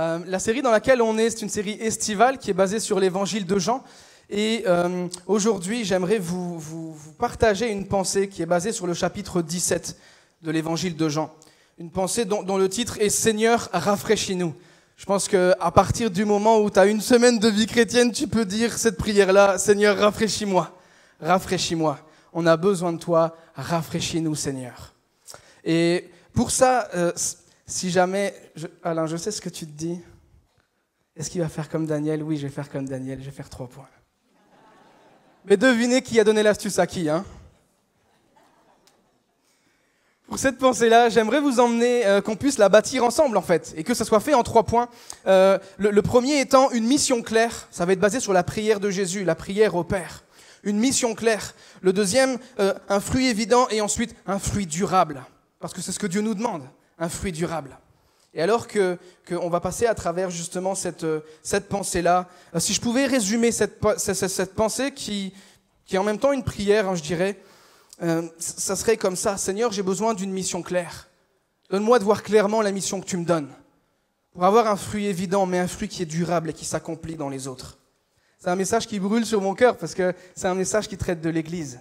Euh, la série dans laquelle on est, c'est une série estivale qui est basée sur l'évangile de Jean. Et euh, aujourd'hui, j'aimerais vous, partager une pensée qui est basée sur le chapitre 17 de l'évangile de Jean. Une pensée dont, dont le titre est Seigneur, rafraîchis-nous. Je pense qu'à partir du moment où tu as une semaine de vie chrétienne, tu peux dire cette prière-là, Seigneur, rafraîchis-moi, rafraîchis-moi. On a besoin de toi, rafraîchis-nous, Seigneur. Et pour ça, euh, si jamais, Alain, je sais ce que tu te dis. Est-ce qu'il va faire comme Daniel? Oui, je vais faire comme Daniel, je vais faire trois points. Mais devinez qui a donné l'astuce à qui, hein pour cette pensée-là, j'aimerais vous emmener, euh, qu'on puisse la bâtir ensemble en fait, et que ça soit fait en trois points. Euh, le, le, premier étant une mission claire, ça va être basé sur la prière de Jésus, la prière au Père. Une mission claire. Le deuxième, euh, un fruit évident, et ensuite un fruit durable, parce que c'est ce que Dieu nous demande, un fruit durable. Et alors que qu'on va passer à travers justement cette, cette pensée-là, euh, si je pouvais résumer cette, cette, cette pensée qui, qui est en même temps une prière, hein, je dirais, euh, ça serait comme ça, Seigneur, j'ai besoin d'une mission claire. Donne-moi de voir clairement la mission que tu me donnes. Pour avoir un fruit évident, mais un fruit qui est durable et qui s'accomplit dans les autres. C'est un message qui brûle sur mon cœur parce que c'est un message qui traite de l'Église.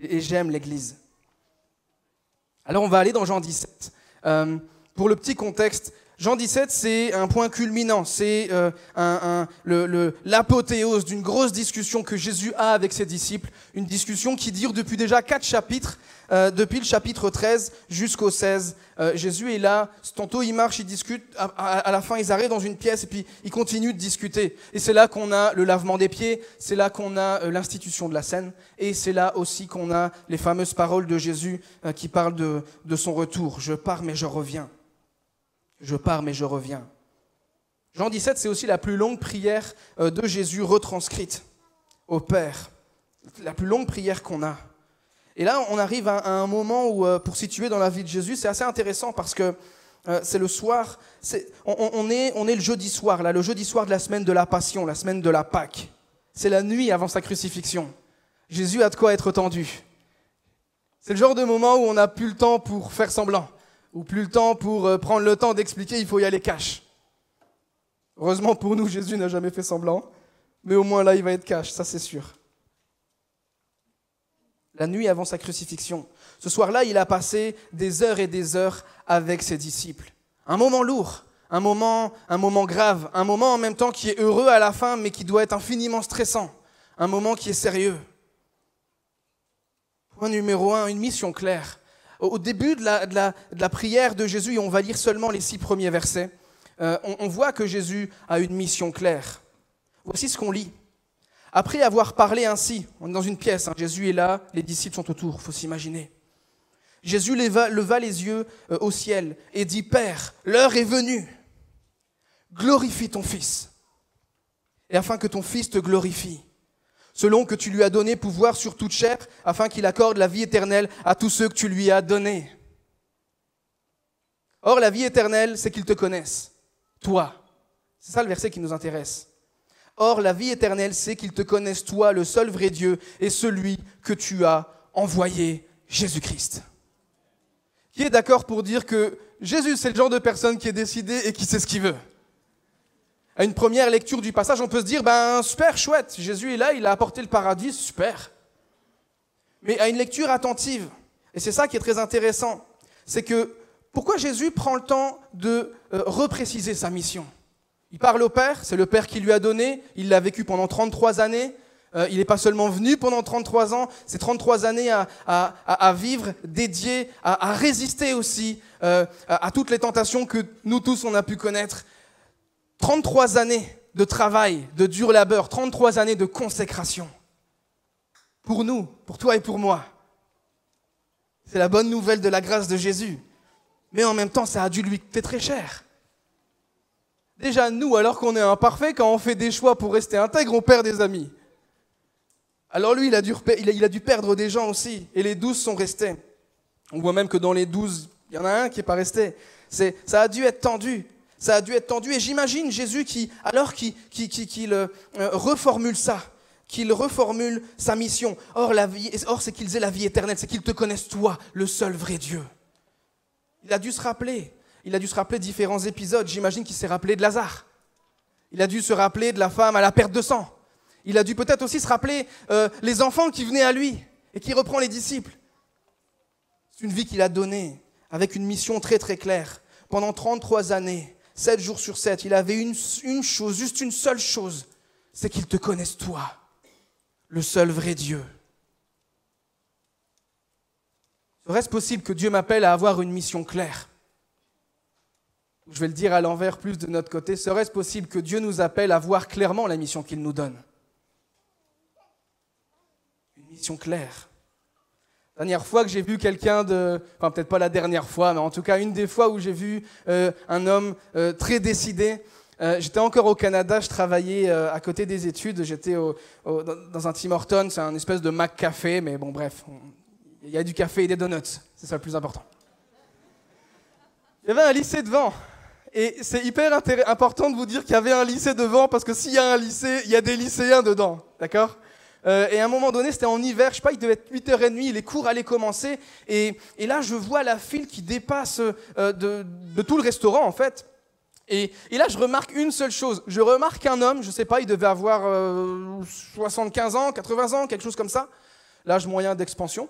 Et j'aime l'Église. Alors on va aller dans Jean 17. Euh, pour le petit contexte, Jean 17, c'est un point culminant, c'est euh, l'apothéose d'une grosse discussion que Jésus a avec ses disciples, une discussion qui dure depuis déjà quatre chapitres, euh, depuis le chapitre 13 jusqu'au 16. Euh, Jésus est là, tantôt il marche, il discute, à, la fin ils arrivent dans une pièce et puis ils continuent de discuter. Et c'est là qu'on a le lavement des pieds, c'est là qu'on a euh, l'institution de la scène, et c'est là aussi qu'on a les fameuses paroles de Jésus euh, qui parlent de son retour. Je pars mais je reviens. Je pars mais je reviens. Jean 17, c'est aussi la plus longue prière euh, de Jésus retranscrite au Père. La plus longue prière qu'on a. Et là, on arrive à un moment où, euh, pour situer dans la vie de Jésus, c'est assez intéressant parce que euh, c'est le soir, on, est, on est le jeudi soir, là, le jeudi soir de la semaine de la Passion, la semaine de la Pâque. C'est la nuit avant sa crucifixion. Jésus a de quoi être tendu. C'est le genre de moment où on n'a plus le temps pour faire semblant ou plus le temps pour euh, prendre le temps d'expliquer, il faut y aller cash. Heureusement pour nous, Jésus n'a jamais fait semblant, mais au moins là, il va être cash, ça c'est sûr. La nuit avant sa crucifixion, ce soir-là, il a passé des heures et des heures avec ses disciples. Un moment lourd, un moment, un moment grave, un moment en même temps qui est heureux à la fin, mais qui doit être infiniment stressant, un moment qui est sérieux. Point numéro un, une mission claire au début de la, de, la, prière de Jésus, et on va lire seulement les six premiers versets, euh, on, voit que Jésus a une mission claire. Voici ce qu'on lit. Après avoir parlé ainsi, on est dans une pièce, hein, Jésus est là, les disciples sont autour, faut s'imaginer. Jésus leva, leva les yeux euh, au ciel et dit, Père, l'heure est venue, glorifie ton Fils, et afin que ton Fils te glorifie selon que tu lui as donné pouvoir sur toute chair, afin qu'il accorde la vie éternelle à tous ceux que tu lui as donnés. Or, la vie éternelle, c'est qu'ils te connaissent, toi. C'est ça le verset qui nous intéresse. Or, la vie éternelle, c'est qu'ils te connaissent, toi, le seul vrai Dieu, et celui que tu as envoyé, Jésus-Christ. Qui est d'accord pour dire que Jésus, c'est le genre de personne qui est décidé et qui sait ce qu'il veut? À une première lecture du passage, on peut se dire, ben super, chouette, Jésus est là, il a apporté le paradis, super. Mais à une lecture attentive, et c'est ça qui est très intéressant, c'est que pourquoi Jésus prend le temps de euh, repréciser sa mission? Il parle au Père, c'est le Père qui lui a donné, il l'a vécu pendant 33 années, euh, il n'est pas seulement venu pendant 33 ans, c'est 33 années à, vivre dédié, à, à résister aussi euh, à toutes les tentations que nous tous on a pu connaître. 33 années de travail, de dur labeur, 33 années de consécration. Pour nous, pour toi et pour moi. C'est la bonne nouvelle de la grâce de Jésus. Mais en même temps, ça a dû lui coûter très cher. Déjà, nous, alors qu'on est imparfait, quand on fait des choix pour rester intègre, on perd des amis. Alors lui, il a dû, il a dû perdre des gens aussi. Et les douze sont restés. On voit même que dans les douze, il y en a un qui n'est pas resté. Ça a dû être tendu ça a dû être tendu. Et j'imagine Jésus qui, alors qu'il qui, qui, qui euh, reformule ça, qu'il reformule sa mission. Or, la vie, or c'est qu'ils aient la vie éternelle, c'est qu'ils te connaissent toi, le seul vrai Dieu. Il a dû se rappeler. Il a dû se rappeler différents épisodes. J'imagine qu'il s'est rappelé de Lazare. Il a dû se rappeler de la femme à la perte de sang. Il a dû peut-être aussi se rappeler euh, les enfants qui venaient à lui et qui reprend les disciples. C'est une vie qu'il a donnée avec une mission très très claire. Pendant 33 années, 7 jours sur 7, il avait une, une chose, juste une seule chose, c'est qu'il te connaisse toi, le seul vrai Dieu. Serait-ce possible que Dieu m'appelle à avoir une mission claire? Je vais le dire à l'envers plus de notre côté. Serait-ce possible que Dieu nous appelle à voir clairement la mission qu'il nous donne? Une mission claire. Dernière fois que j'ai vu quelqu'un de, enfin peut-être pas la dernière fois, mais en tout cas une des fois où j'ai vu euh, un homme euh, très décidé, euh, j'étais encore au Canada, je travaillais à côté des études, j'étais dans un Tim Hortons, c'est un espèce de Mac Café, mais bon bref, il y a du café et des donuts, c'est ça le plus important. Il y avait un lycée devant, et c'est hyper important de vous dire qu'il y avait un lycée devant, parce que s'il y a un lycée, il y a des lycéens dedans, d'accord? Euh, et à un moment donné, c'était en hiver, je sais pas, il devait être 8h30, les cours allaient commencer. Et, là, je vois la file qui dépasse euh, de, tout le restaurant, en fait. Et, là, je remarque une seule chose. Je remarque un homme, je sais pas, il devait avoir 75 euh, ans, 80 ans, quelque chose comme ça. L'âge moyen d'expansion.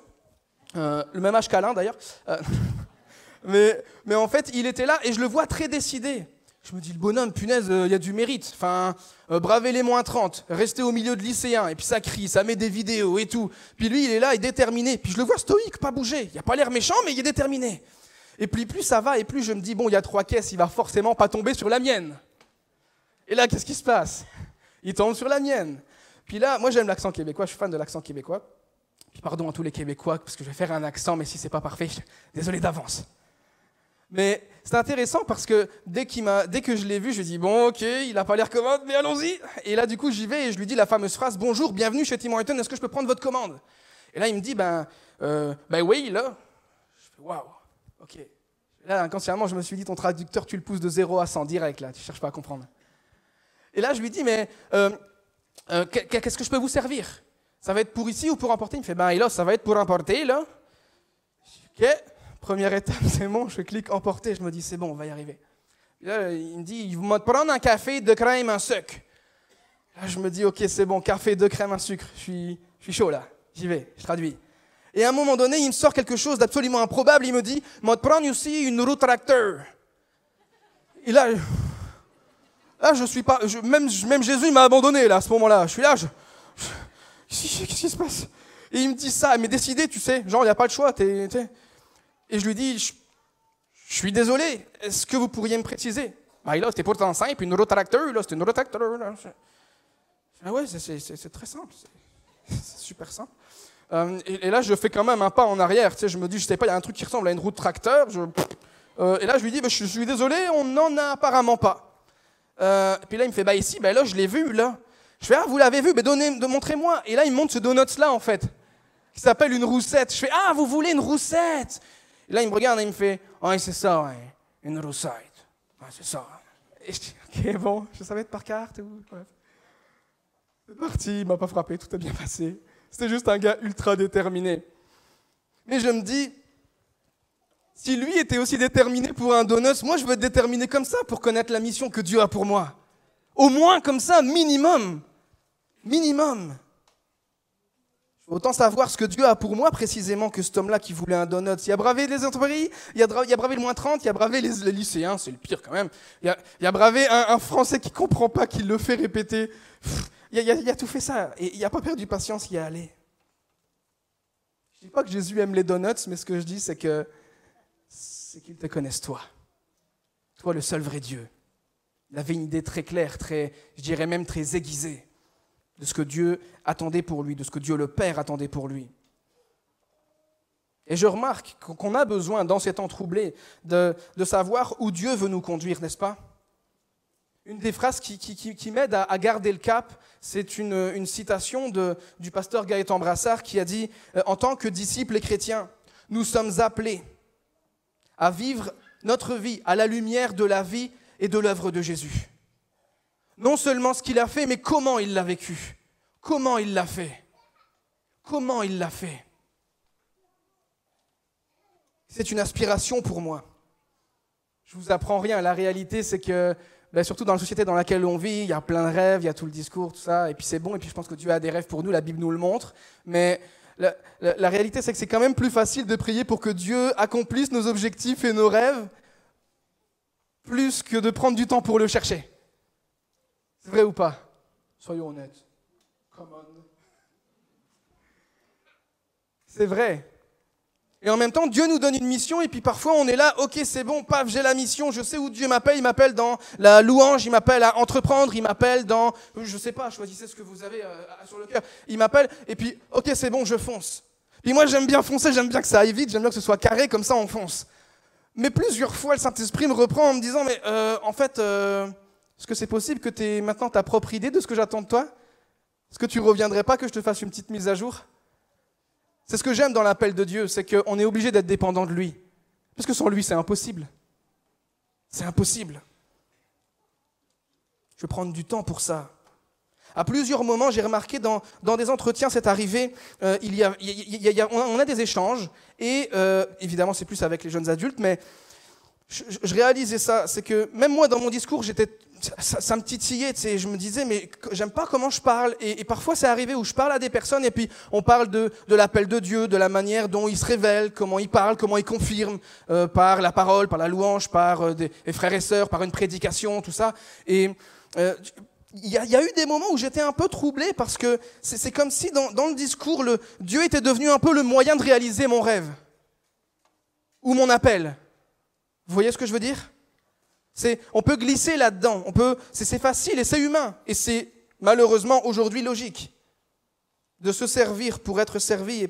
le même âge qu'Alain, d'ailleurs. mais, mais en fait, il était là et je le vois très décidé. Je me dis, le bonhomme, punaise, il y a du mérite. Enfin, euh, braver les moins 30, rester au milieu de lycéens, et puis ça crie, ça met des vidéos et tout. Puis lui, il est là, il est déterminé. Puis je le vois stoïque, pas bouger. Il a pas l'air méchant, mais il est déterminé. Et puis plus ça va, et plus je me dis, bon, il y a trois caisses, il va forcément pas tomber sur la mienne. Et là, qu'est-ce qui se passe? Il tombe sur la mienne. Puis là, moi j'aime l'accent québécois, je suis fan de l'accent québécois. Puis pardon à tous les Québécois, parce que je vais faire un accent, mais si c'est pas parfait, désolé d'avance. Mais c'est intéressant parce que dès, que je l'ai vu, je lui ai dit Bon, ok, il n'a pas l'air commode, mais allons-y. Et là, du coup, j'y vais et je lui dis la fameuse phrase Bonjour, bienvenue chez Tim Horton, est-ce que je peux prendre votre commande? Et là, il me dit Ben, euh, ben oui, là. Je fais Waouh, ok. Là, inconsciemment, je me suis dit Ton traducteur, tu le pousses de 0 à 100 direct, là, tu cherches pas à comprendre. Et là, je lui dis Mais euh, euh, qu'est-ce que je peux vous servir? Ça va être pour ici ou pour emporter? Il me fait Ben, là, ça va être pour emporter, là. Ok. Première étape, c'est bon, je clique emporter, je me dis c'est bon, on va y arriver. là, il me dit, il va prendre un café, de crème, un sucre. Là, je me dis, ok, c'est bon, café, de crème, un sucre. Je suis, chaud là, j'y vais, je traduis. Et à un moment donné, il me sort quelque chose d'absolument improbable. Il me dit, va prendre aussi une roue tracteur. Et là, là je suis pas, même, même Jésus m'a abandonné là à ce moment-là. Je suis là, je, qu'est-ce qui se passe? Et il me dit ça, mais décidé, tu sais, genre il n'y a pas de choix. Et je lui dis, je, suis désolé, est-ce que vous pourriez me préciser? Bah, là, c'était pourtant simple, une rotracteur, là, c'est une rotracteur. Ah ouais, c'est très simple, c'est super simple. Euh, et, là, je fais quand même un pas en arrière, tu sais, je me dis, je sais pas, il y a un truc qui ressemble à une roue tracteur. Euh, et là, je lui dis, bah, je, suis désolé, on n'en a apparemment pas. Euh, puis là, il me fait, bah ici, bah là, je l'ai vu, là. Je fais, ah, vous l'avez vu, bah, montrez-moi. Et là, il me montre ce donut-là, en fait, qui s'appelle une roussette. Je fais, ah, vous voulez une roussette? Et là, il me regarde et il me fait Ouais, c'est ça, ouais, une roussette. Ouais, c'est ça. Et je dis Ok, bon, je savais être par carte. Ou... C'est parti, il m'a pas frappé, tout a bien passé. C'était juste un gars ultra déterminé. Mais je me dis Si lui était aussi déterminé pour un donut, moi je veux être déterminé comme ça pour connaître la mission que Dieu a pour moi. Au moins comme ça, minimum. Minimum. Autant savoir ce que Dieu a pour moi précisément que cet homme-là qui voulait un donut. Il a bravé les entreprises, il a, bravé le moins 30, il a bravé les, lycéens, c'est le pire quand même. Il a, a bravé un, Français qui comprend pas, qui le fait répéter. il, a, tout fait ça. Et il n'a pas perdu patience, il est allé. Je dis pas que Jésus aime les donuts, mais ce que je dis, c'est que c'est qu'il te connaisse toi. Toi, le seul vrai Dieu. Il avait une idée très claire, très, je dirais même très aiguisée de ce que Dieu attendait pour lui, de ce que Dieu le Père attendait pour lui. Et je remarque qu'on a besoin, dans ces temps troublés, de, savoir où Dieu veut nous conduire, n'est-ce pas? Une des phrases qui, m'aide à, garder le cap, c'est une, citation du pasteur Gaëtan Brassard qui a dit euh, En tant que disciples et chrétiens, nous sommes appelés à vivre notre vie à la lumière de la vie et de l'œuvre de Jésus non seulement ce qu'il a fait, mais comment il l'a vécu. Comment il l'a fait. Comment il l'a fait. C'est une aspiration pour moi. Je vous apprends rien. La réalité, c'est que, ben, surtout dans la société dans laquelle on vit, il y a plein de rêves, il y a tout le discours, tout ça, et puis c'est bon, et puis je pense que Dieu a des rêves pour nous, la Bible nous le montre, mais la, la réalité, c'est que c'est quand même plus facile de prier pour que Dieu accomplisse nos objectifs et nos rêves, plus que de prendre du temps pour le chercher. Vrai ou pas? Soyons honnêtes. C'est vrai. Et en même temps, Dieu nous donne une mission, et puis parfois on est là, ok, c'est bon, paf, j'ai la mission, je sais où Dieu m'appelle, il m'appelle dans la louange, il m'appelle à entreprendre, il m'appelle dans, je sais pas, choisissez ce que vous avez euh, sur le cœur, il m'appelle, et puis, ok, c'est bon, je fonce. Puis moi, j'aime bien foncer, j'aime bien que ça aille vite, j'aime bien que ce soit carré, comme ça on fonce. Mais plusieurs fois, le Saint-Esprit me reprend en me disant, mais euh, en fait, euh, est-ce que c'est possible que tu aies maintenant ta propre idée de ce que j'attends de toi? Est-ce que tu reviendrais pas que je te fasse une petite mise à jour? C'est ce que j'aime dans l'appel de Dieu, c'est qu'on est obligé d'être dépendant de lui. Parce que sans lui, c'est impossible. C'est impossible. Je vais prendre du temps pour ça. À plusieurs moments, j'ai remarqué dans, dans, des entretiens, c'est arrivé, euh, il y a, on, a, des échanges, et euh, évidemment c'est plus avec les jeunes adultes, mais je, je réalisais ça, c'est que même moi dans mon discours, j'étais ça, me titillait, tu sais, je me disais, mais j'aime pas comment je parle. Et, parfois, c'est arrivé où je parle à des personnes et puis on parle de, de l'appel de Dieu, de la manière dont il se révèle, comment il parle, comment il confirme, euh, par la parole, par la louange, par euh, des, frères et sœurs, par une prédication, tout ça. Et euh, il y, a eu des moments où j'étais un peu troublé parce que c'est comme si dans, dans le discours, le, Dieu était devenu un peu le moyen de réaliser mon rêve ou mon appel. Vous voyez ce que je veux dire? On peut glisser là-dedans, c'est, facile et c'est humain, et c'est malheureusement aujourd'hui logique de se servir pour être servi.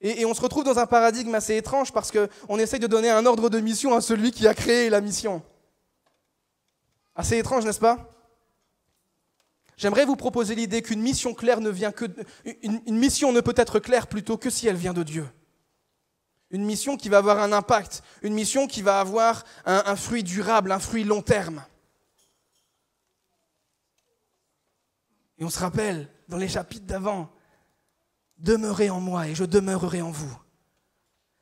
Et, on se retrouve dans un paradigme assez étrange parce qu'on essaye de donner un ordre de mission à celui qui a créé la mission. Assez étrange, n'est-ce pas? J'aimerais vous proposer l'idée qu'une mission claire ne vient que une mission ne peut être claire plutôt que si elle vient de Dieu une mission qui va avoir un impact, une mission qui va avoir un, fruit durable, un fruit long terme. Et on se rappelle dans les chapitres d'avant, demeurez en moi et je demeurerai en vous.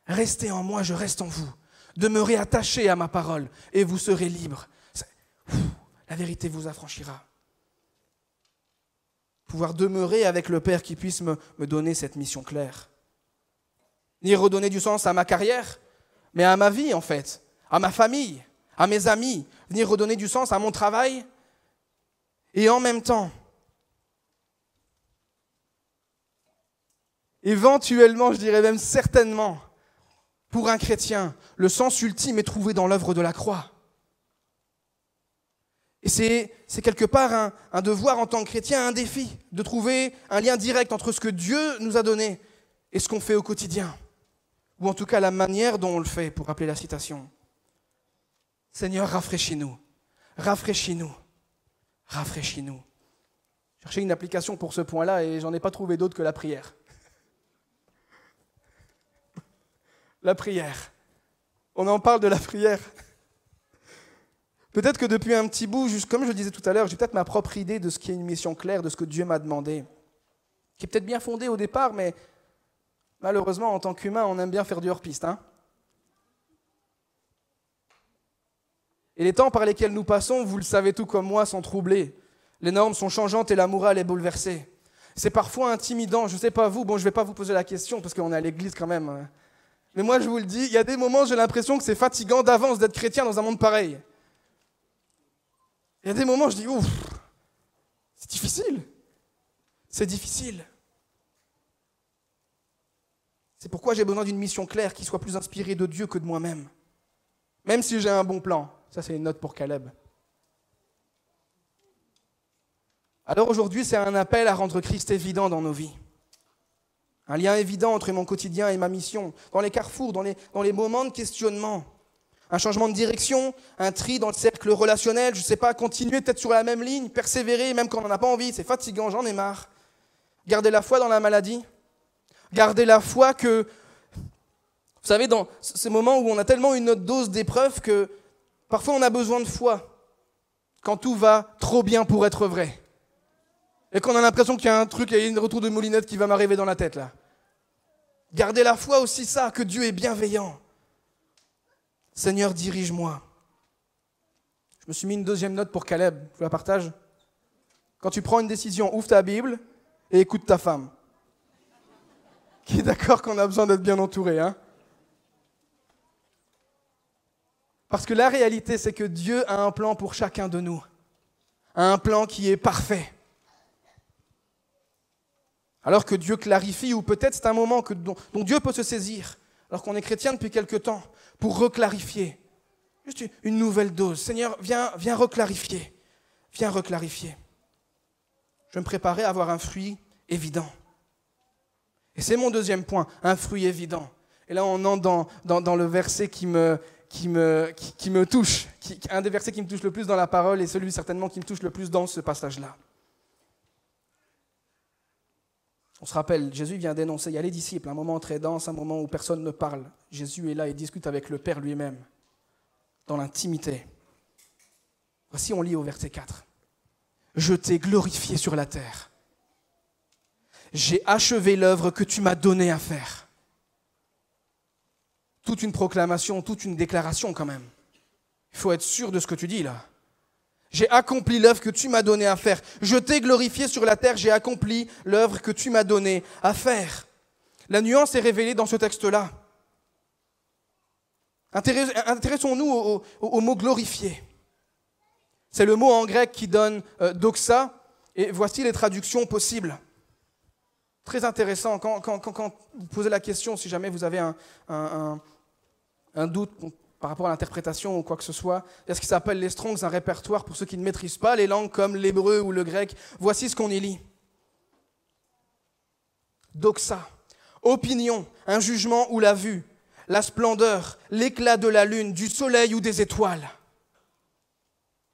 Restez en moi, je reste en vous. Demeurez attachés à ma parole et vous serez libres. La vérité vous affranchira. Pouvoir demeurer avec le Père qui puisse me donner cette mission claire ni redonner du sens à ma carrière, mais à ma vie en fait, à ma famille, à mes amis, venir redonner du sens à mon travail. Et en même temps, éventuellement, je dirais même certainement, pour un chrétien, le sens ultime est trouvé dans l'œuvre de la croix. Et c'est quelque part un, un, devoir en tant que chrétien, un défi, de trouver un lien direct entre ce que Dieu nous a donné et ce qu'on fait au quotidien ou en tout cas la manière dont on le fait, pour rappeler la citation. Seigneur, rafraîchis-nous, rafraîchis-nous, rafraîchis-nous. Cherchez une application pour ce point-là et j'en ai pas trouvé d'autre que la prière. La prière. On en parle de la prière. Peut-être que depuis un petit bout, juste comme je le disais tout à l'heure, j'ai peut-être ma propre idée de ce qui est une mission claire, de ce que Dieu m'a demandé, qui est peut-être bien fondée au départ, mais Malheureusement, en tant qu'humain, on aime bien faire du hors-piste. Hein et les temps par lesquels nous passons, vous le savez tout comme moi, sont troublés. Les normes sont changeantes et la morale est bouleversée. C'est parfois intimidant, je ne sais pas vous, bon je ne vais pas vous poser la question parce qu'on est à l'église quand même. Hein. Mais moi je vous le dis, il y a des moments j'ai l'impression que c'est fatigant d'avance d'être chrétien dans un monde pareil. Il y a des moments je dis, ouf, c'est difficile. C'est difficile. C'est pourquoi j'ai besoin d'une mission claire qui soit plus inspirée de Dieu que de moi-même. Même si j'ai un bon plan. Ça, c'est une note pour Caleb. Alors aujourd'hui, c'est un appel à rendre Christ évident dans nos vies. Un lien évident entre mon quotidien et ma mission, dans les carrefours, dans les, moments de questionnement. Un changement de direction, un tri dans le cercle relationnel, je ne sais pas, continuer peut-être sur la même ligne, persévérer même quand on n'en a pas envie, c'est fatigant, j'en ai marre. Garder la foi dans la maladie, Gardez la foi que, vous savez, dans ces moments où on a tellement une autre dose d'épreuve que parfois on a besoin de foi quand tout va trop bien pour être vrai. Et qu'on a l'impression qu'il y a un truc, il y a une retour de moulinette qui va m'arriver dans la tête là. Gardez la foi aussi ça, que Dieu est bienveillant. Seigneur, dirige-moi. Je me suis mis une deuxième note pour Caleb, je vous la partage. Quand tu prends une décision, ouvre ta Bible et écoute ta femme. Qui est d'accord qu'on a besoin d'être bien entouré, hein? Parce que la réalité, c'est que Dieu a un plan pour chacun de nous. Un plan qui est parfait. Alors que Dieu clarifie, ou peut-être c'est un moment dont, Dieu peut se saisir, alors qu'on est chrétien depuis quelque temps, pour reclarifier. Juste une nouvelle dose. Seigneur, viens, viens reclarifier. Viens reclarifier. Je me préparais à avoir un fruit évident. Et c'est mon deuxième point, un fruit évident. Et là, on entre dans, dans, le verset qui me, qui me, qui, me touche, un des versets qui me touche le plus dans la parole et celui certainement qui me touche le plus dans ce passage-là. On se rappelle, Jésus vient d'énoncer, il y a les disciples, un moment très dense, un moment où personne ne parle. Jésus est là et discute avec le Père lui-même, dans l'intimité. Voici, on lit au verset 4. Je t'ai glorifié sur la terre. J'ai achevé l'œuvre que tu m'as donnée à faire. Toute une proclamation, toute une déclaration quand même. Il faut être sûr de ce que tu dis là. J'ai accompli l'œuvre que tu m'as donnée à faire. Je t'ai glorifié sur la terre, j'ai accompli l'œuvre que tu m'as donnée à faire. La nuance est révélée dans ce texte-là. Intéressons-nous au, mot glorifier. C'est le mot en grec qui donne euh, doxa, et voici les traductions possibles. Très intéressant, quand, vous posez la question, si jamais vous avez un, doute par rapport à l'interprétation ou quoi que ce soit, il y a ce qui s'appelle les Strongs, un répertoire pour ceux qui ne maîtrisent pas les langues comme l'hébreu ou le grec. Voici ce qu'on y lit. Doxa, opinion, un jugement ou la vue, la splendeur, l'éclat de la lune, du soleil ou des étoiles.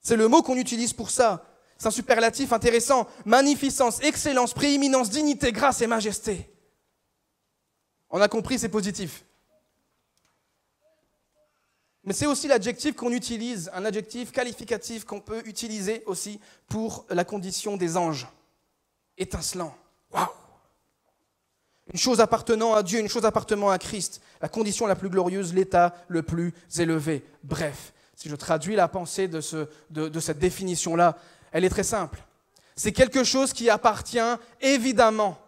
C'est le mot qu'on utilise pour ça. C'est un superlatif intéressant. Magnificence, excellence, prééminence, dignité, grâce et majesté. On a compris, c'est positif. Mais c'est aussi l'adjectif qu'on utilise, un adjectif qualificatif qu'on peut utiliser aussi pour la condition des anges. Étincelant. Waouh Une chose appartenant à Dieu, une chose appartenant à Christ. La condition la plus glorieuse, l'état le plus élevé. Bref, si je traduis la pensée de, de cette définition-là, elle est très simple. C'est quelque chose qui appartient évidemment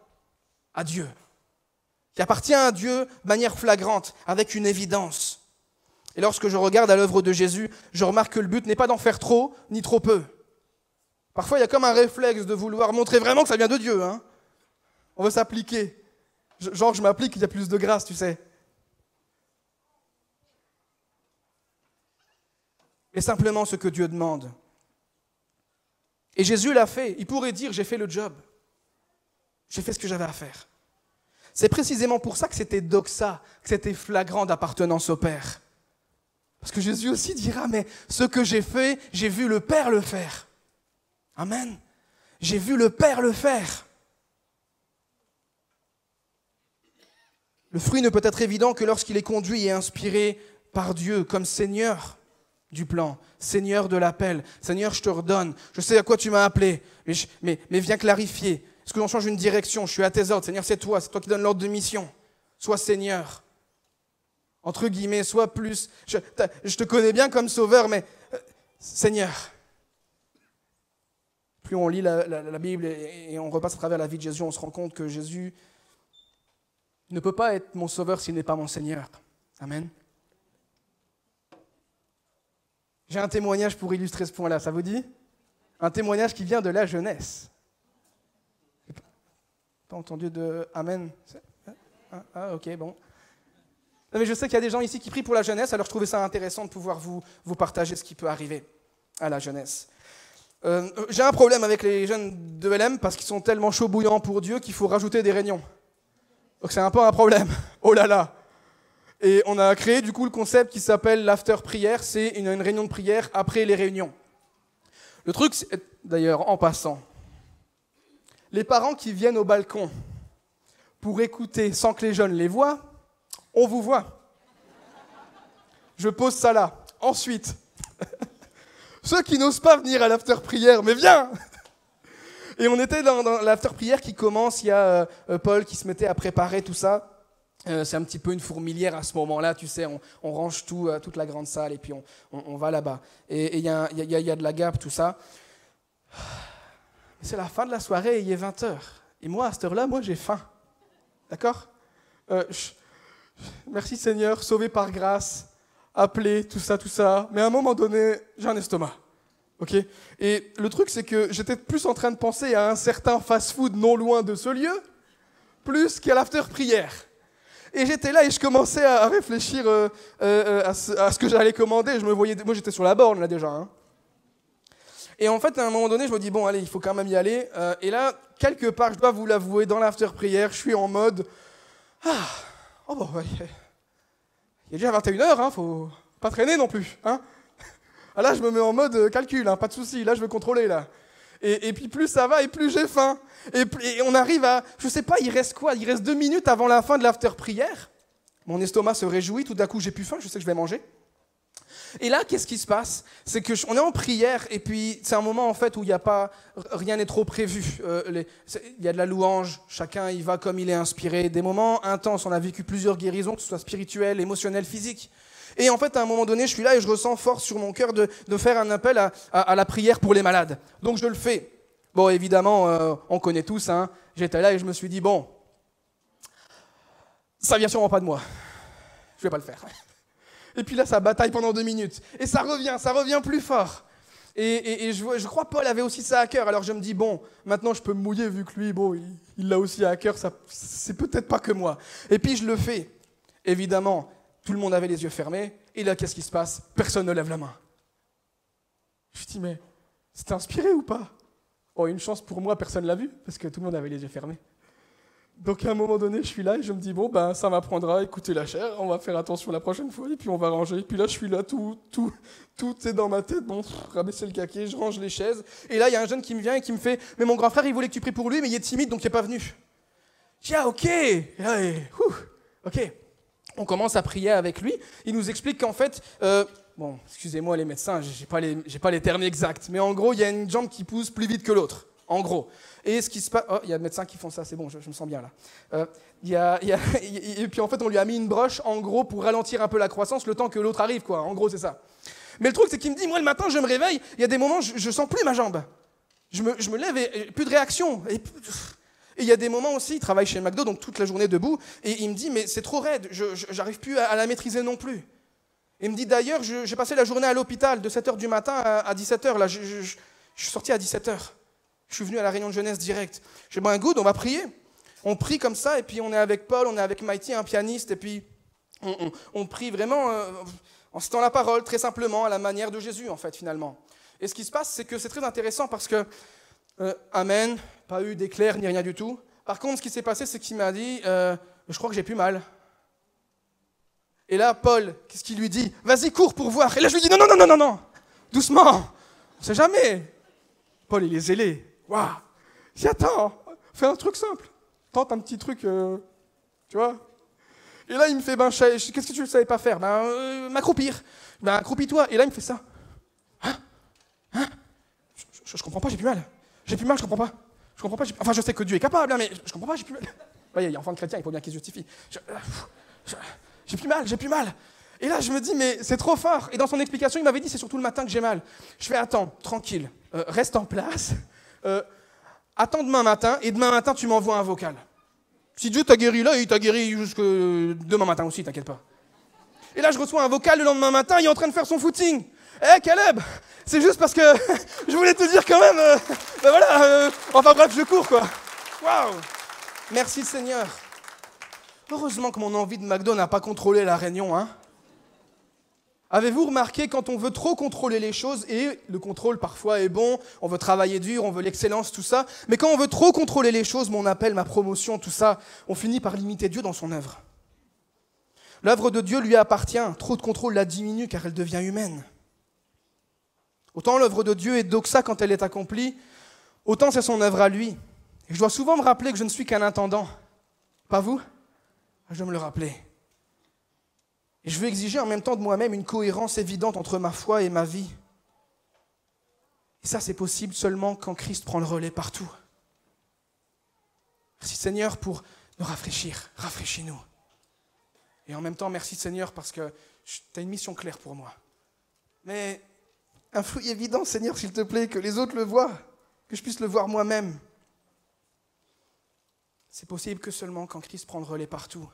à Dieu, qui appartient à Dieu de manière flagrante, avec une évidence. Et lorsque je regarde à l'œuvre de Jésus, je remarque que le but n'est pas d'en faire trop ni trop peu. Parfois, il y a comme un réflexe de vouloir montrer vraiment que ça vient de Dieu. Hein. On veut s'appliquer. Genre, je m'applique, il y a plus de grâce, tu sais. Et simplement ce que Dieu demande, et Jésus l'a fait. Il pourrait dire, j'ai fait le job. J'ai fait ce que j'avais à faire. C'est précisément pour ça que c'était doxa, que c'était flagrant d'appartenance au Père. Parce que Jésus aussi dira, mais ce que j'ai fait, j'ai vu le Père le faire. Amen. J'ai vu le Père le faire. Le fruit ne peut être évident que lorsqu'il est conduit et inspiré par Dieu comme Seigneur du plan, Seigneur de l'appel. Seigneur, je te redonne. Je sais à quoi tu m'as appelé, mais, mais, viens clarifier. Est-ce que l'on change une direction? Je suis à tes ordres. Seigneur, c'est toi, c'est toi qui donnes l'ordre de mission. Sois Seigneur. Entre guillemets, sois plus. Je, te connais bien comme sauveur, mais euh, Seigneur. Plus on lit la, Bible et, et on repasse à travers la vie de Jésus, on se rend compte que Jésus ne peut pas être mon sauveur s'il n'est pas mon Seigneur. Amen. J'ai un témoignage pour illustrer ce point-là, ça vous dit? Un témoignage qui vient de la jeunesse. Pas entendu de Amen ah, ah, ok, bon. mais je sais qu'il y a des gens ici qui prient pour la jeunesse, alors je trouvais ça intéressant de pouvoir vous, vous partager ce qui peut arriver à la jeunesse. Euh, j'ai un problème avec les jeunes de LM parce qu'ils sont tellement chauds bouillants pour Dieu qu'il faut rajouter des réunions. Donc c'est un peu un problème. Oh là là et on a créé du coup le concept qui s'appelle l'after prière, c'est une, réunion de prière après les réunions. Le truc, d'ailleurs, en passant, les parents qui viennent au balcon pour écouter sans que les jeunes les voient, on vous voit. Je pose ça là. Ensuite, ceux qui n'osent pas venir à l'after prière, mais viens Et on était dans, l'after prière qui commence, il y a euh, Paul qui se mettait à préparer tout ça. Euh, c'est un petit peu une fourmilière à ce moment-là, tu sais, on, range tout, euh, toute la grande salle et puis on, va là-bas. Et il y, a, de la gape, tout ça. C'est la fin de la soirée il est 20h. Et moi, à cette heure-là, moi, j'ai faim. D'accord? Euh, Merci Seigneur, sauvé par grâce, appelé, tout ça, tout ça. Mais à un moment donné, j'ai un estomac. Ok? Et le truc, c'est que j'étais plus en train de penser à un certain fast-food non loin de ce lieu, plus qu'à l'after-prière. Et j'étais là et je commençais à réfléchir euh, euh, à, ce, que j'allais commander. Je me voyais, moi, j'étais sur la borne là déjà. Hein. Et en fait, à un moment donné, je me dis, bon, allez, il faut quand même y aller. Euh, et là, quelque part, je dois vous l'avouer, dans l'after-prière, je suis en mode, ah, oh bon, il est déjà 21h, hein, faut pas traîner non plus. Hein là, je me mets en mode calcul, hein, pas de souci, là, je veux contrôler, là. Et, puis plus ça va, et plus j'ai faim. Et, on arrive à, je sais pas, il reste quoi? Il reste deux minutes avant la fin de l'after-prière. Mon estomac se réjouit, tout d'un coup j'ai plus faim, je sais que je vais manger. Et là, qu'est-ce qui se passe? C'est que on est en prière et puis c'est un moment en fait où il n'y a pas rien n'est trop prévu. Euh, il y a de la louange, chacun y va comme il est inspiré. Des moments intenses, on a vécu plusieurs guérisons, que ce soit spirituelles, émotionnelles, physiques. Et en fait, à un moment donné, je suis là et je ressens fort sur mon cœur de, faire un appel à, la prière pour les malades. Donc je le fais. Bon, évidemment, euh, on connaît tous. Hein. J'étais là et je me suis dit, bon, ça vient sûrement pas de moi. Je vais pas le faire. Et puis là, ça bataille pendant deux minutes. Et ça revient, ça revient plus fort. Et, je, je, crois Paul avait aussi ça à cœur. Alors je me dis, bon, maintenant je peux me mouiller vu que lui, bon, il l'a aussi à cœur. C'est peut-être pas que moi. Et puis je le fais. Évidemment, tout le monde avait les yeux fermés. Et là, qu'est-ce qui se passe? Personne ne lève la main. Je dis, mais c'était inspiré ou pas? Oh, une chance pour moi, personne ne l'a vu, parce que tout le monde avait les yeux fermés. Donc à un moment donné, je suis là et je me dis, bon, ben, ça m'apprendra à écouter la chair, on va faire attention la prochaine fois, et puis on va ranger. Et puis là, je suis là, tout, tout, tout est dans ma tête, bon, rabaisser le caquet, je range les chaises. Et là, il y a un jeune qui me vient et qui me fait, mais mon grand frère, il voulait que tu pries pour lui, mais il est timide, donc il n'est pas venu. Je dis, ah, ok, ok. On commence à prier avec lui. Il nous explique qu'en fait, euh, bon, excusez-moi les médecins, j'ai pas les, pas les termes exacts, mais en gros, il y a une jambe qui pousse plus vite que l'autre en gros. Et ce qui se passe, oh, il y a des médecins qui font ça, c'est bon, je, me sens bien là. Euh, y a, et puis en fait, on lui a mis une broche, en gros, pour ralentir un peu la croissance, le temps que l'autre arrive, quoi. En gros, c'est ça. Mais le truc, c'est qu'il me dit, moi, le matin, je me réveille, il y a des moments, je, je sens plus ma jambe. Je me, je me lève et, plus de réaction. Et il y a des moments aussi, il travaille chez McDo, donc toute la journée debout, et il me dit, mais c'est trop raide, je n'arrive plus à, la maîtriser non plus. Il me dit, d'ailleurs, j'ai passé la journée à l'hôpital de 7h du matin à, à 17h. Là, je, suis sorti à 17h. Je suis venu à la réunion de jeunesse direct. J'ai dit, ben good, on va prier. On prie comme ça, et puis on est avec Paul, on est avec Mighty, un pianiste, et puis on, prie vraiment euh, en citant la parole, très simplement, à la manière de Jésus, en fait, finalement. Et ce qui se passe, c'est que c'est très intéressant parce que, euh, Amen, pas eu d'éclair ni rien du tout. Par contre, ce qui s'est passé, c'est qu'il m'a dit, euh, je crois que j'ai plus mal. Et là, Paul, qu'est-ce qu'il lui dit? Vas-y, cours pour voir. Et là, je lui dis, non, non, non, non, non, non, doucement, on ne sait jamais. Paul, il est zélé. Waouh Dis attends, fais un truc simple. Tente un petit truc, euh, tu vois. Et là, il me fait, ben, qu'est-ce que tu ne savais pas faire? Ben, euh, m'accroupir. Ben, accroupis-toi. Et là, il me fait ça. Hein? Hein? Je, ne comprends pas, j'ai plus mal. J'ai plus mal, je comprends pas. Je comprends pas. Enfin, je sais que Dieu est capable, hein, mais je comprends pas, j'ai plus mal. Il y a enfant de chrétien, il faut bien qu'il se justifie. Euh, j'ai plus mal, j'ai plus mal. Et là, je me dis, mais c'est trop fort. Et dans son explication, il m'avait dit, c'est surtout le matin que j'ai mal. Je fais, attends, tranquille, reste en place. Euh, attends demain matin et demain matin tu m'envoies un vocal. Si Dieu t'a guéri là, il t'a guéri jusque demain matin aussi, t'inquiète pas. Et là je reçois un vocal le lendemain matin, il est en train de faire son footing. Eh Caleb, c'est juste parce que je voulais te dire quand même, euh, ben voilà, euh, enfin bref, je cours quoi. Waouh Merci Seigneur. Heureusement que mon envie de McDo n'a pas contrôlé la réunion, hein. Avez-vous remarqué quand on veut trop contrôler les choses, et le contrôle parfois est bon, on veut travailler dur, on veut l'excellence, tout ça, mais quand on veut trop contrôler les choses, mon appel, ma promotion, tout ça, on finit par limiter Dieu dans son œuvre. L'œuvre de Dieu lui appartient, trop de contrôle la diminue car elle devient humaine. Autant l'œuvre de Dieu est doxa quand elle est accomplie, autant c'est son œuvre à lui. Et je dois souvent me rappeler que je ne suis qu'un intendant. Pas vous? Je dois me le rappeler. Et je veux exiger en même temps de moi-même une cohérence évidente entre ma foi et ma vie. Et ça, c'est possible seulement quand Christ prend le relais partout. Merci Seigneur pour nous rafraîchir. Rafraîchis-nous. Et en même temps, merci Seigneur parce que tu as une mission claire pour moi. Mais un fruit évident, Seigneur, s'il te plaît, que les autres le voient, que je puisse le voir moi-même. C'est possible que seulement quand Christ prend le relais partout.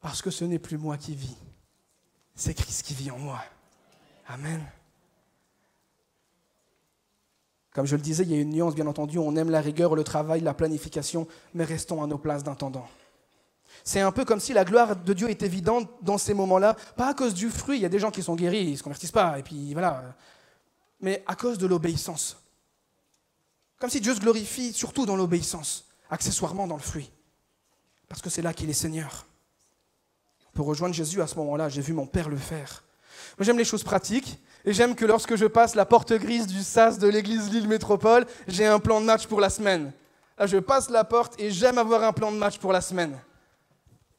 Parce que ce n'est plus moi qui vis, c'est Christ qui vit en moi. Amen. Comme je le disais, il y a une nuance, bien entendu, on aime la rigueur, le travail, la planification, mais restons à nos places d'intendant. C'est un peu comme si la gloire de Dieu est évidente dans ces moments-là, pas à cause du fruit, il y a des gens qui sont guéris, ils ne se convertissent pas, et puis voilà, mais à cause de l'obéissance. Comme si Dieu se glorifie surtout dans l'obéissance, accessoirement dans le fruit, parce que c'est là qu'il est Seigneur. Pour rejoindre Jésus à ce moment-là, j'ai vu mon Père le faire. Moi j'aime les choses pratiques, et j'aime que lorsque je passe la porte grise du SAS de l'église Lille Métropole, j'ai un plan de match pour la semaine. Là, je passe la porte et j'aime avoir un plan de match pour la semaine.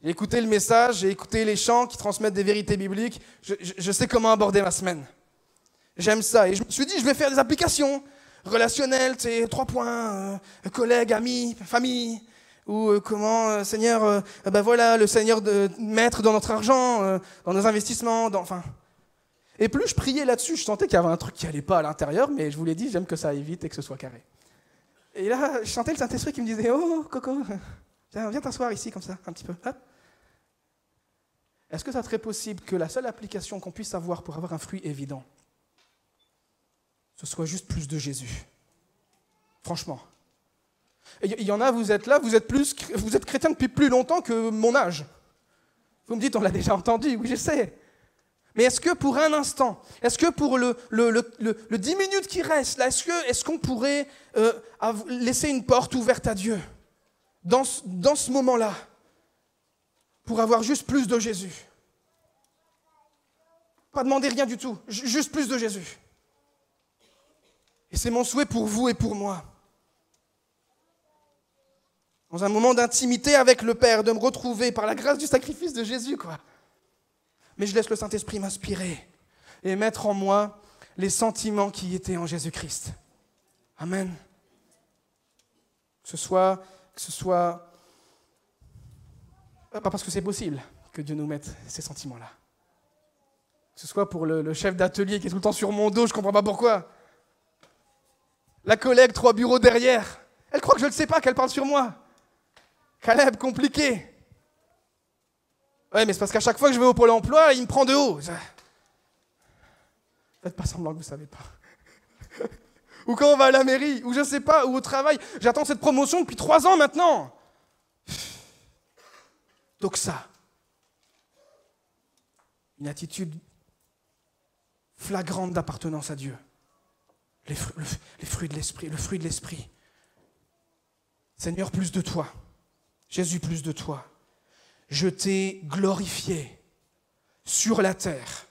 J'ai écouté le message, j'ai écouté les chants qui transmettent des vérités bibliques. Je, sais comment aborder ma semaine. J'aime ça. Et je me suis dit, je vais faire des applications relationnelles, tu trois points, euh, collègues, amis, famille. Ou euh, comment, euh, Seigneur, ben voilà, le Seigneur de mettre dans notre argent, dans nos investissements, enfin. Et plus je priais là-dessus, je sentais qu'il y avait un truc qui allait pas à l'intérieur, mais je vous l'ai dit, j'aime que ça aille vite et que ce soit carré. Et là, je sentais le Saint-Esprit qui me disait, oh, Coco, viens t'asseoir ici comme ça, un petit peu. Est-ce que ça serait possible que la seule application qu'on puisse avoir pour avoir un fruit évident, ce soit juste plus de Jésus Franchement. Il y en a, vous êtes là, vous êtes, plus, vous êtes chrétien depuis plus longtemps que mon âge. Vous me dites, on l'a déjà entendu, oui, je. Mais est-ce que pour un instant, est-ce que pour le, le, le, 10 minutes qui reste, est-ce qu'on pourrait euh, laisser une porte ouverte à Dieu dans ce moment-là pour avoir juste plus de Jésus? Pas demander rien du tout, juste plus de Jésus. Et c'est mon souhait pour vous et pour moi. Dans un moment d'intimité avec le Père, de me retrouver par la grâce du sacrifice de Jésus, quoi. Mais je laisse le Saint-Esprit m'inspirer et mettre en moi les sentiments qui étaient en Jésus-Christ. Amen. Que ce soit, que ce soit pas parce que c'est possible que Dieu nous mette ces sentiments-là. Que ce soit pour le, chef d'atelier qui est tout le temps sur mon dos, je comprends pas pourquoi. La collègue, trois bureaux derrière, elle croit que je ne sais pas qu'elle parle sur moi. Caleb, compliqué. Ouais, mais c'est parce qu'à chaque fois que je vais au pôle emploi, il me prend de haut. Faites pas semblant que vous ne savez pas. ou quand on va à la mairie, ou je ne sais pas, ou au travail. J'attends cette promotion depuis trois ans maintenant. Donc ça, une attitude flagrante d'appartenance à Dieu. Les, fruits de l'esprit, le fruit de l'esprit. Seigneur, plus de toi. Jésus, plus de toi. Je t'ai glorifié sur la terre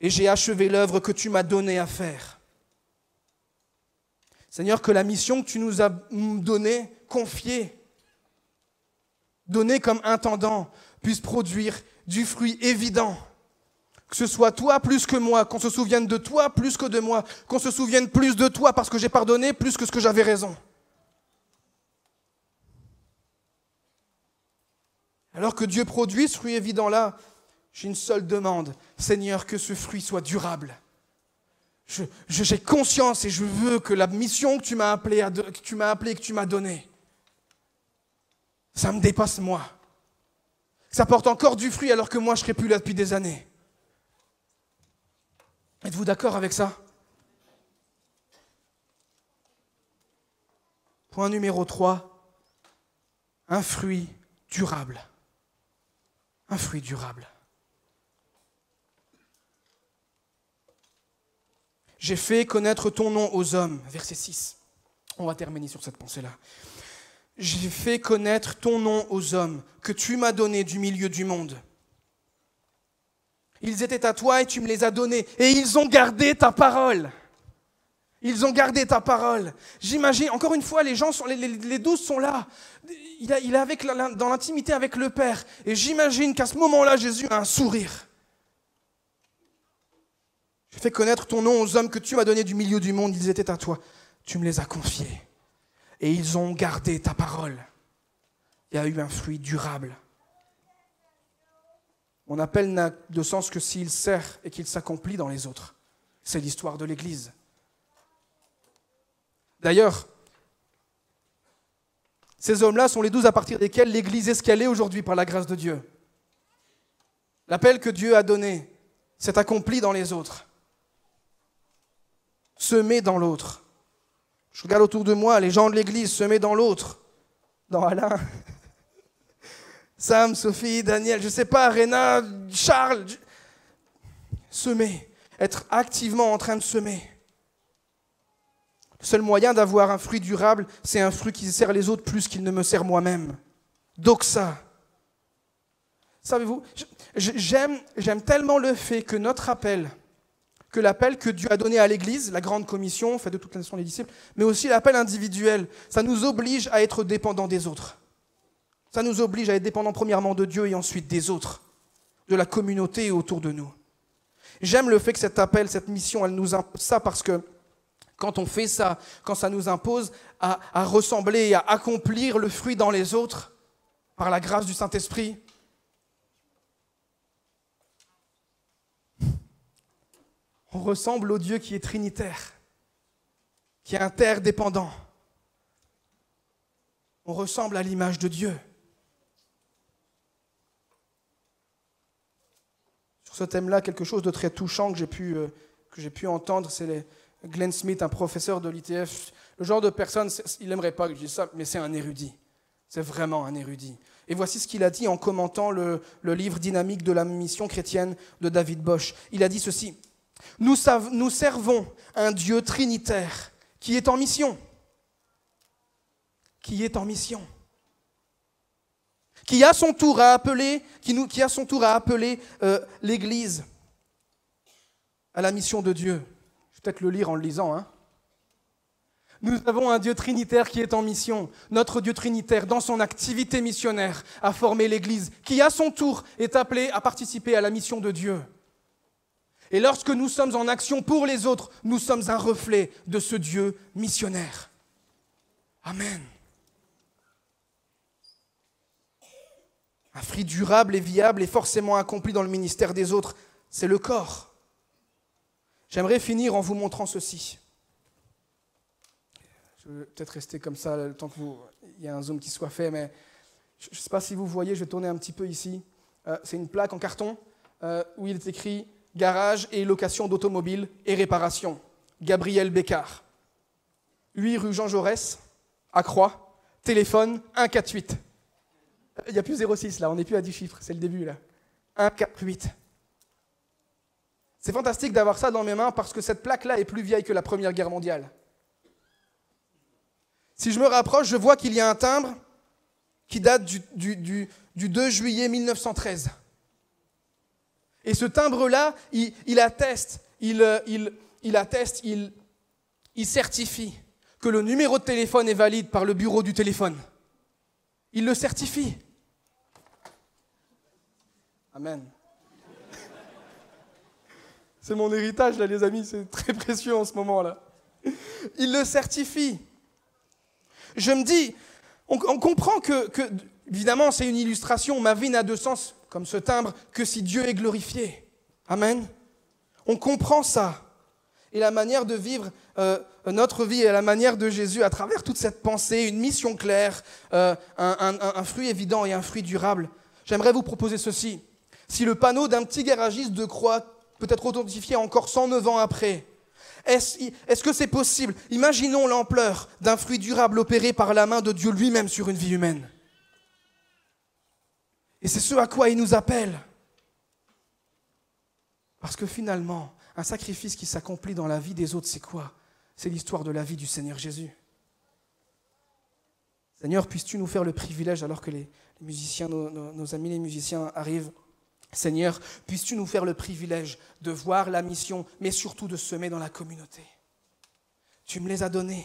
et j'ai achevé l'œuvre que tu m'as donnée à faire. Seigneur, que la mission que tu nous as donnée, confiée, donné comme intendant, puisse produire du fruit évident. Que ce soit toi plus que moi, qu'on se souvienne de toi plus que de moi, qu'on se souvienne plus de toi parce que j'ai pardonné plus que ce que j'avais raison. Alors que Dieu produit ce fruit évident-là, j'ai une seule demande. Seigneur, que ce fruit soit durable. J'ai conscience et je veux que la mission que tu m'as appelé, que tu m'as appelé, que tu m'as donnée, ça me dépasse moi. Ça porte encore du fruit alors que moi je serais plus là depuis des années. Êtes-vous d'accord avec ça? Point numéro 3, un fruit durable. Un fruit durable. J'ai fait connaître ton nom aux hommes. Verset 6. On va terminer sur cette pensée-là j'ai fait connaître ton nom aux hommes que tu m'as donné du milieu du monde. Ils étaient à toi et tu me les as donnés. Et ils ont gardé ta parole. Ils ont gardé ta parole. J'imagine, encore une fois, les gens sont, les, douze sont là. Il, est avec, dans l'intimité avec le Père. Et j'imagine qu'à ce moment-là, Jésus a un sourire. J'ai fait connaître ton nom aux hommes que tu m'as donnés du milieu du monde. Ils étaient à toi. Tu me les as confiés et ils ont gardé ta parole. Il y a eu un fruit durable. Mon appel n'a de sens que s'il sert et qu'il s'accomplit dans les autres. C'est l'histoire de l'Église. D'ailleurs, ces hommes-là sont les douze à partir desquels l'Église est ce qu'elle est aujourd'hui par la grâce de Dieu. L'appel que Dieu a donné s'est accompli dans les autres, semé dans l'autre. Je regarde autour de moi, les gens de l'Église semés dans l'autre, dans Alain, Sam, Sophie, Daniel, je ne sais pas, Réna, Charles, semer, être activement en train de semer. Le seul moyen d'avoir un fruit durable, c'est un fruit qui sert les autres plus qu'il ne me sert moi-même. Doxa. Savez-vous, j'aime, tellement le fait que notre appel, que l'appel que Dieu a donné à l'Église, la grande commission, fait de toute nation des disciples, mais aussi l'appel individuel, ça nous oblige à être dépendants des autres. Ça nous oblige à être dépendants premièrement de Dieu et ensuite des autres, de la communauté autour de nous. J'aime le fait que cet appel, cette mission, elle nous ça parce que quand on fait ça, quand ça nous impose à, à ressembler et à accomplir le fruit dans les autres, par la grâce du Saint-Esprit, on ressemble au Dieu qui est trinitaire, qui est interdépendant. On ressemble à l'image de Dieu. Sur ce thème-là, quelque chose de très touchant que j'ai pu, euh, que pu entendre, c'est Glenn Smith, un professeur de l'ITF, le genre de personne, il n'aimerait pas que je dise ça, mais c'est un érudit. C'est vraiment un érudit. Et voici ce qu'il a dit en commentant le, livre dynamique de la mission chrétienne de David Bosch. Il a dit ceci. Nous servons un Dieu trinitaire qui est en mission. Qui est en mission. Qui a son tour à qui, nous, qui a son tour à euh, l'Église à la mission de Dieu peut-être le lire en le lisant. Hein. Nous avons un Dieu trinitaire qui est en mission. Notre Dieu trinitaire, dans son activité missionnaire, a formé l'Église, qui à son tour est appelée à participer à la mission de Dieu. Et lorsque nous sommes en action pour les autres, nous sommes un reflet de ce Dieu missionnaire. Amen. Un fruit durable et viable est forcément accompli dans le ministère des autres, c'est le corps. J'aimerais finir en vous montrant ceci. Je vais peut-être rester comme ça le temps qu'il y a un zoom qui soit fait, mais je ne sais pas si vous voyez, je vais tourner un petit peu ici. Euh, c'est une plaque en carton euh, où il est écrit Garage et location d'automobile et réparation. Gabriel Bécard. 8 rue Jean Jaurès, à Croix, téléphone 148. Il n'y a plus 06 là, on n'est plus à 10 chiffres, c'est le début là. 148. C'est fantastique d'avoir ça dans mes mains parce que cette plaque-là est plus vieille que la Première Guerre mondiale. Si je me rapproche, je vois qu'il y a un timbre qui date du, 2 juillet 1913. Et ce timbre-là, il, atteste, il, atteste, il certifie que le numéro de téléphone est valide par le bureau du téléphone. Il le certifie. Amen. C'est mon héritage, là, les amis, c'est très précieux en ce moment-là. Il le certifie. Je me dis, on, comprend que, évidemment, c'est une illustration, ma vie n'a de sens, comme ce timbre, que si Dieu est glorifié. Amen. On comprend ça. Et la manière de vivre euh, notre vie et la manière de Jésus à travers toute cette pensée, une mission claire, euh, un fruit évident et un fruit durable. J'aimerais vous proposer ceci. Si le panneau d'un petit garagiste de Croix peut être authentifié encore 109 ans après. Est-ce que c'est possible? Imaginons l'ampleur d'un fruit durable opéré par la main de Dieu lui-même sur une vie humaine. Et c'est ce à quoi il nous appelle. Parce que finalement, un sacrifice qui s'accomplit dans la vie des autres, c'est quoi? C'est l'histoire de la vie du Seigneur Jésus. Seigneur, puisses-tu nous faire le privilège, alors que les, musiciens, nos amis les musiciens arrivent, Seigneur, puisses-tu nous faire le privilège de voir la mission, mais surtout de semer dans la communauté? Tu me les as donnés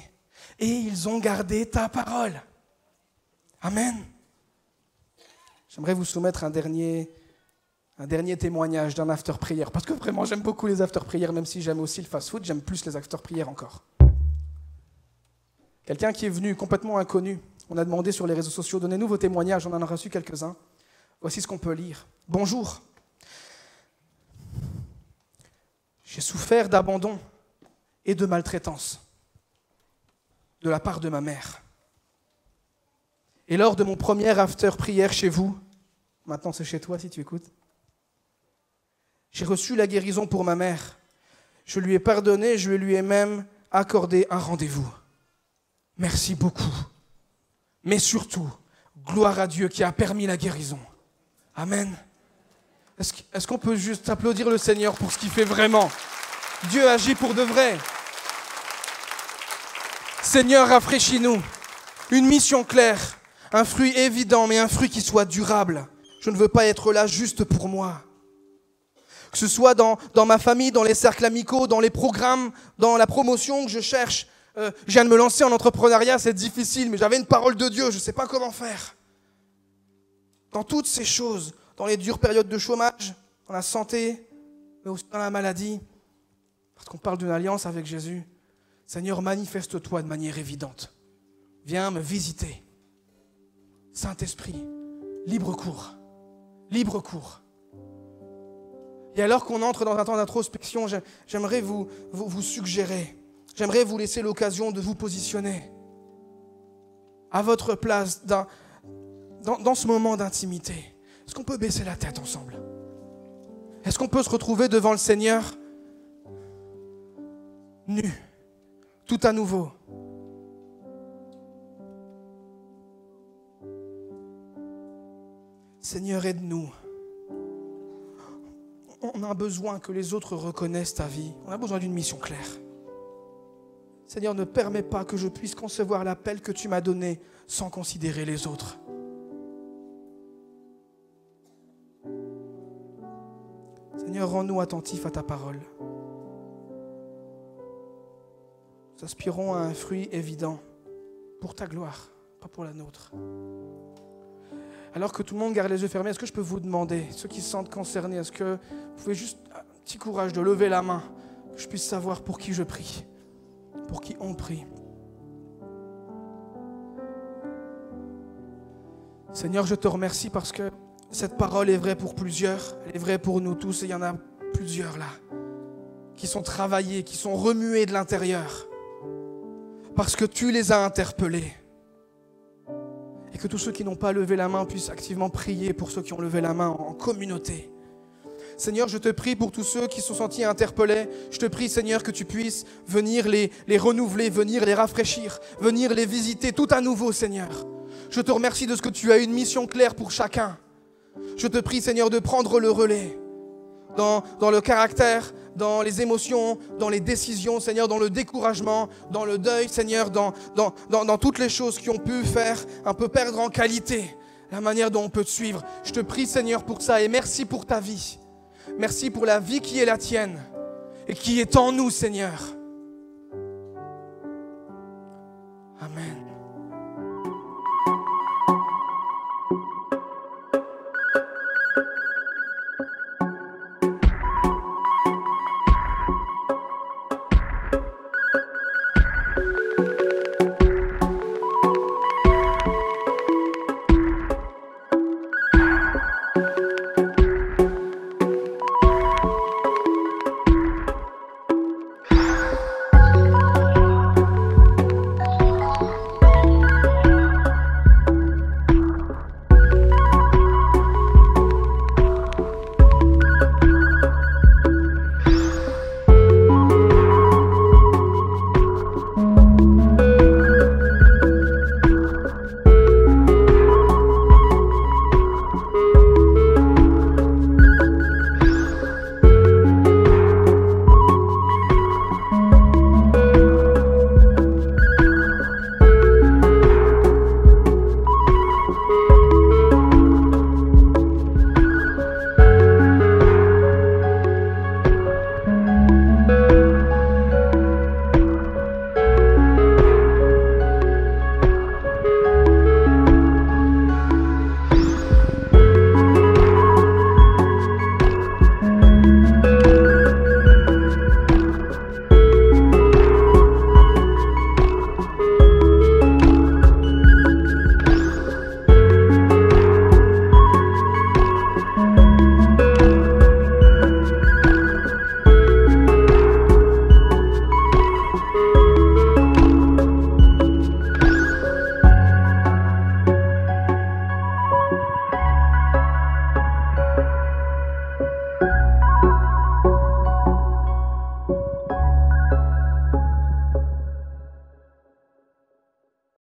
et ils ont gardé ta parole. Amen. J'aimerais vous soumettre un dernier, un dernier témoignage d'un after prière, parce que vraiment j'aime beaucoup les after prières, même si j'aime aussi le fast-food, j'aime plus les after prières encore. Quelqu'un qui est venu complètement inconnu, on a demandé sur les réseaux sociaux, donnez-nous vos témoignages, on en a reçu quelques-uns. Voici ce qu'on peut lire. Bonjour. J'ai souffert d'abandon et de maltraitance de la part de ma mère. Et lors de mon premier after prière chez vous, maintenant c'est chez toi si tu écoutes, j'ai reçu la guérison pour ma mère. Je lui ai pardonné, je lui ai même accordé un rendez-vous. Merci beaucoup. Mais surtout, gloire à Dieu qui a permis la guérison. Amen. Est-ce qu'on peut juste applaudir le Seigneur pour ce qu'il fait vraiment? Dieu agit pour de vrai. Seigneur, rafraîchis-nous. Une mission claire, un fruit évident, mais un fruit qui soit durable. Je ne veux pas être là juste pour moi. Que ce soit dans, ma famille, dans les cercles amicaux, dans les programmes, dans la promotion que je cherche. Euh, je viens de me lancer en entrepreneuriat, c'est difficile, mais j'avais une parole de Dieu, je ne sais pas comment faire. Dans toutes ces choses, dans les dures périodes de chômage, dans la santé, mais aussi dans la maladie, parce qu'on parle d'une alliance avec Jésus. Seigneur, manifeste-toi de manière évidente. Viens me visiter. Saint-Esprit, libre cours. Libre cours. Et alors qu'on entre dans un temps d'introspection, j'aimerais vous, vous, suggérer, j'aimerais vous laisser l'occasion de vous positionner à votre place dans, dans ce moment d'intimité. Est-ce qu'on peut baisser la tête ensemble? Est-ce qu'on peut se retrouver devant le Seigneur nu, tout à nouveau? Seigneur, aide-nous. On a besoin que les autres reconnaissent ta vie. On a besoin d'une mission claire. Seigneur, ne permets pas que je puisse concevoir l'appel que tu m'as donné sans considérer les autres. Seigneur, rends-nous attentifs à ta parole. Nous aspirons à un fruit évident pour ta gloire, pas pour la nôtre. Alors que tout le monde garde les yeux fermés, est-ce que je peux vous demander, ceux qui se sentent concernés, est-ce que vous pouvez juste un petit courage de lever la main, que je puisse savoir pour qui je prie, pour qui on prie. Seigneur, je te remercie parce que cette parole est vraie pour plusieurs, elle est vraie pour nous tous, et il y en a plusieurs là, qui sont travaillés, qui sont remués de l'intérieur parce que tu les as interpellés. Et que tous ceux qui n'ont pas levé la main puissent activement prier pour ceux qui ont levé la main en communauté. Seigneur, je te prie pour tous ceux qui sont sentis interpellés. Je te prie, Seigneur, que tu puisses venir les, renouveler, venir les rafraîchir, venir les visiter tout à nouveau, Seigneur. Je te remercie de ce que tu as une mission claire pour chacun. Je te prie, Seigneur, de prendre le relais dans le caractère dans les émotions, dans les décisions, Seigneur, dans le découragement, dans le deuil, Seigneur, dans, dans, dans, toutes les choses qui ont pu faire un peu perdre en qualité la manière dont on peut te suivre. Je te prie, Seigneur, pour ça et merci pour ta vie. Merci pour la vie qui est la tienne et qui est en nous, Seigneur. Amen.